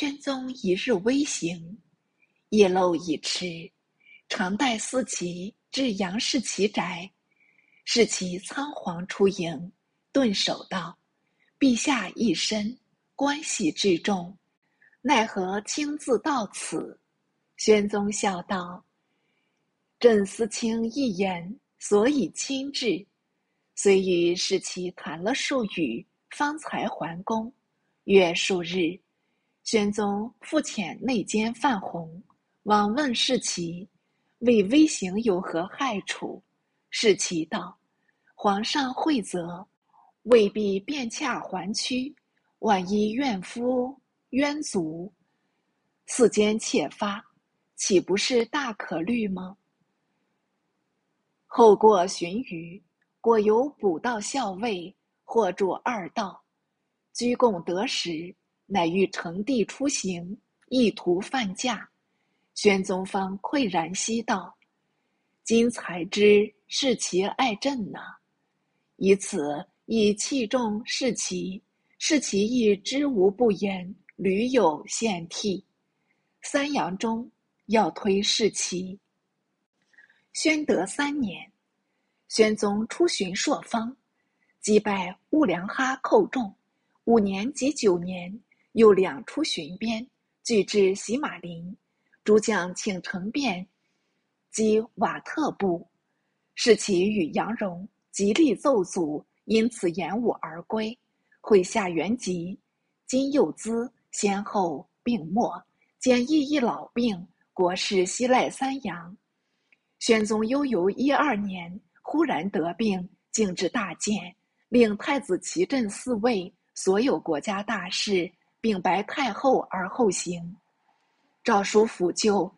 宣宗一日微行，夜漏已迟，常带思齐至杨士奇宅，士奇仓皇出迎，顿首道：“陛下一身，关系至重，奈何亲自到此？”宣宗笑道：“朕思卿一言，所以亲至。”遂与士奇谈了数语，方才还宫。约数日。宣宗复遣内监范弘往问世奇，为微行有何害处？世奇道：“皇上惠泽，未必便洽还屈。万一怨夫冤族，四间窃发，岂不是大可虑吗？”后过旬余，果有补道校尉，或助二道，居贡得食。乃欲乘地出行，意图犯驾。宣宗方喟然息道：“今才知是其爱朕呐！以此以器重士其，士其亦知无不言，屡有献替。三阳中要推士其。宣德三年，宣宗出巡朔方，击败兀良哈寇众。五年及九年。又两出巡边，俱至喜马林。诸将请成便，及瓦特部，士其与杨荣极力奏阻，因此延误而归。会下元吉、金幼资先后病没，兼亦一老病，国事西赖三阳。宣宗悠游一二年，忽然得病，竟至大建，令太子齐镇四位，所有国家大事。禀白太后而后行，诏书辅救，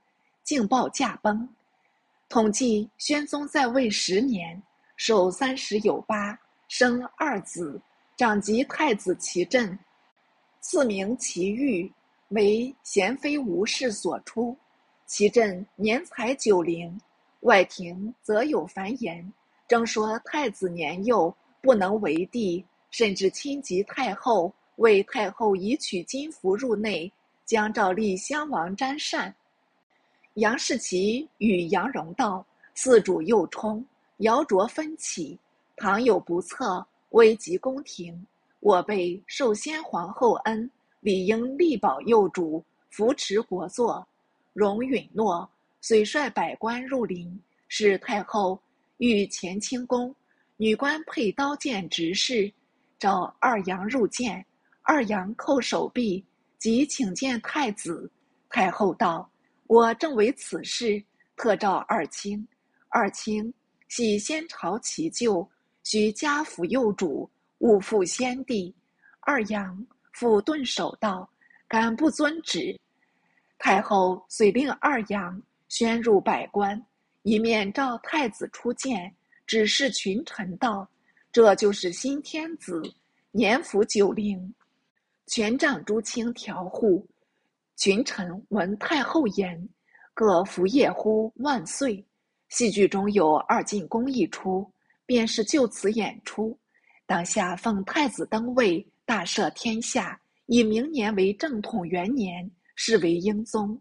竟报驾崩。统计宣宗在位十年，寿三十有八，生二子，长及太子齐振，赐名齐玉，为贤妃吴氏所出。齐振年才九龄，外廷则有繁言，争说太子年幼，不能为帝，甚至亲及太后。为太后已取金符入内，将诏立襄王詹善。杨士奇与杨荣道：“四主幼冲，姚卓分起，倘有不测，危及宫廷，我辈受先皇后恩，理应力保幼主，扶持国祚。”荣允诺，遂率百官入陵，使太后御乾清宫，女官佩刀剑执事，召二杨入见。二杨叩首毕，即请见太子。太后道：“我正为此事，特召二卿。二卿系先朝其旧，须加辅幼主，勿负先帝。”二杨复顿首道：“敢不遵旨？”太后遂令二杨宣入百官，一面召太子出见，指示群臣道：“这就是新天子，年甫九龄。”权杖诸卿调护，群臣闻太后言，各伏夜呼万岁。戏剧中有二进宫一出，便是就此演出。当下奉太子登位，大赦天下，以明年为正统元年，是为英宗。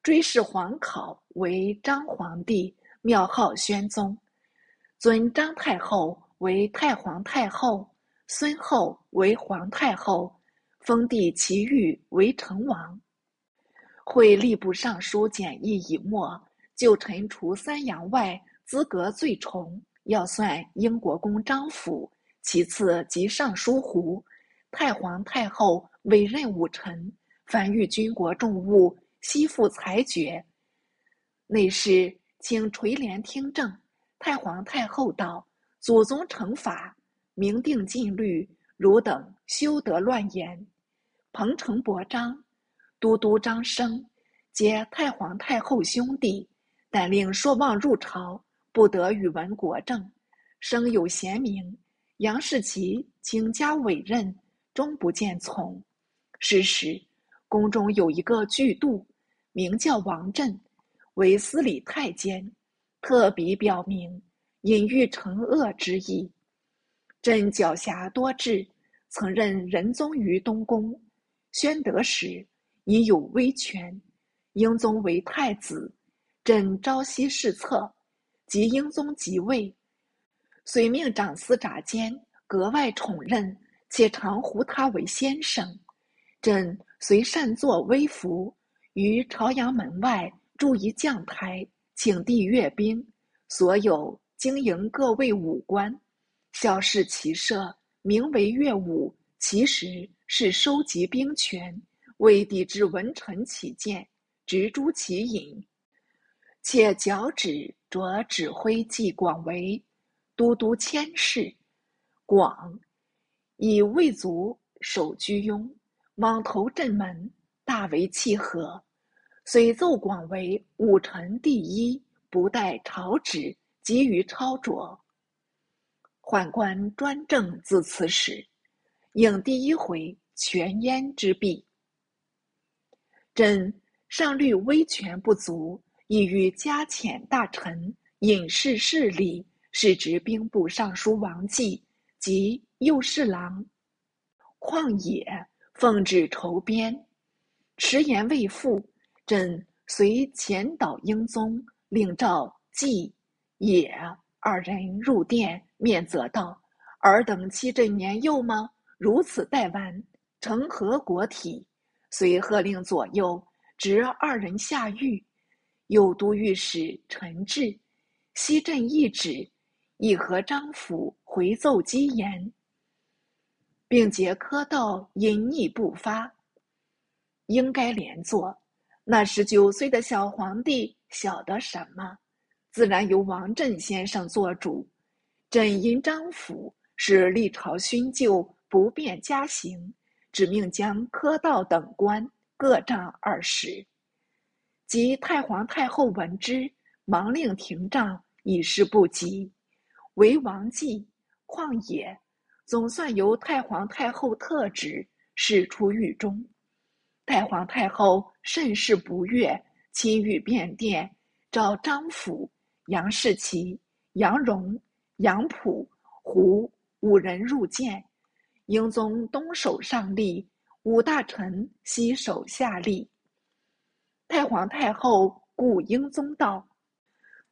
追谥皇考为张皇帝，庙号宣宗，尊张太后为太皇太后，孙后为皇太后。封地齐豫为成王，会吏部尚书简易以末，就臣除三阳外，资格最重，要算英国公张辅，其次即尚书胡。太皇太后委任武臣，凡遇军国重务，悉付裁决。内侍请垂帘听政。太皇太后道：“祖宗惩罚，明定禁律，汝等休得乱言。”彭城伯章、都督张生，皆太皇太后兄弟，但令朔望入朝，不得与闻国政。生有贤名，杨士奇请加委任，终不见从。是时，宫中有一个巨度，名叫王振，为司礼太监，特笔表明，隐喻惩恶之意。朕狡黠多智，曾任仁宗于东宫。宣德时，已有威权。英宗为太子，朕朝夕侍侧。及英宗即位，遂命长司札监格外宠任，且常呼他为先生。朕遂擅作威服，于朝阳门外筑一将台，请帝阅兵。所有经营各位武官，校侍骑射，名为乐武，其实是收集兵权，为抵制文臣起见，执诛其隐。且矫旨着指挥纪广为都督千事，广以魏族守居庸，莽头镇门，大为契合。遂奏广为武臣第一，不待朝旨，急于抄着。宦官专政自此始，应第一回全焉之弊。朕上虑威权不足。意欲加遣大臣引示事理，是执兵部尚书王继及右侍郎旷野奉旨筹编，迟延未复。朕随遣导英宗，令召季野二人入殿面责道：“尔等欺朕年幼吗？如此怠玩，成何国体？”遂喝令左右执二人下狱。右都御史陈志，西镇一旨，以和张府回奏讥言，并结科道隐匿不发。应该连坐。那十九岁的小皇帝晓得什么？自然由王振先生做主。朕因张府是历朝勋旧，不便加刑，只命将科道等官各杖二十。及太皇太后闻之，忙令停杖，以示不及。为王继、旷野，总算由太皇太后特旨，释出狱中。太皇太后甚是不悦，亲御便殿，召张辅、杨士奇、杨荣、杨溥、胡五人入见。英宗东首上立，五大臣西首下立。太皇太后故英宗道：“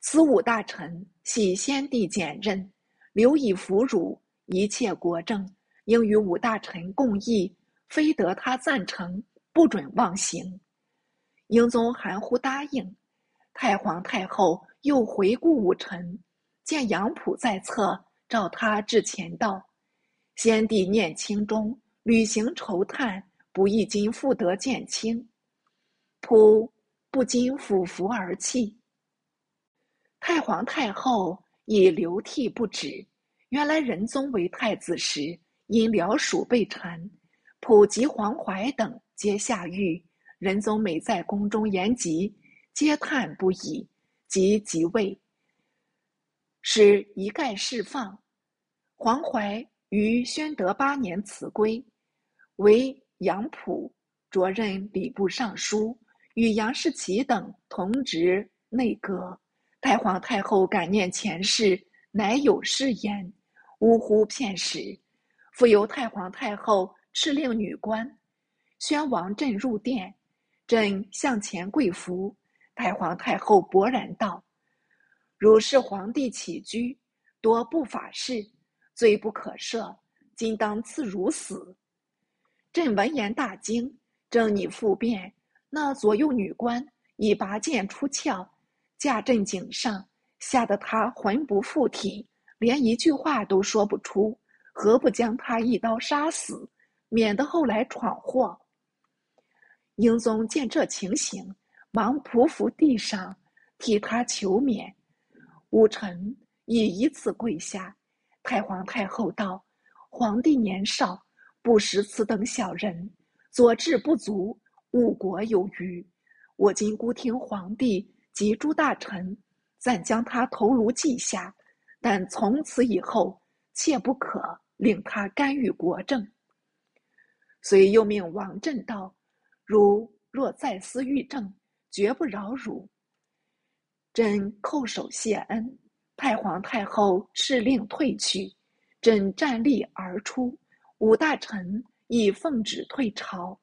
此五大臣系先帝简任，留以俘虏一切国政，应与五大臣共议，非得他赞成，不准妄行。”英宗含糊答应。太皇太后又回顾五臣，见杨溥在侧，召他至前道：“先帝念卿中，履行愁叹，不亦今复得见卿？”仆不禁俯伏而泣。太皇太后已流涕不止。原来仁宗为太子时，因僚属被谗，普及黄怀等皆下狱。仁宗每在宫中言及，皆叹不已。即即位，使一概释放。黄怀于宣德八年辞归，为杨溥着任礼部尚书。与杨士奇等同职内阁，太皇太后感念前世，乃有誓言，呜呼片时，复由太皇太后敕令女官，宣王朕入殿，朕向前跪伏，太皇太后勃然道：“汝是皇帝起居，多不法事，罪不可赦，今当赐汝死。”朕闻言大惊，正拟复辩。那左右女官已拔剑出鞘，架阵颈上，吓得他魂不附体，连一句话都说不出。何不将他一刀杀死，免得后来闯祸？英宗见这情形，忙匍匐地上，替他求免。武臣亦一次跪下。太皇太后道：“皇帝年少，不识此等小人，佐治不足。”误国有余，我今孤听皇帝及诸大臣，暂将他头颅记下，但从此以后，切不可令他干预国政。遂又命王振道：“汝若再思欲政，绝不饶汝。”朕叩首谢恩。太皇太后敕令退去，朕站立而出，五大臣亦奉旨退朝。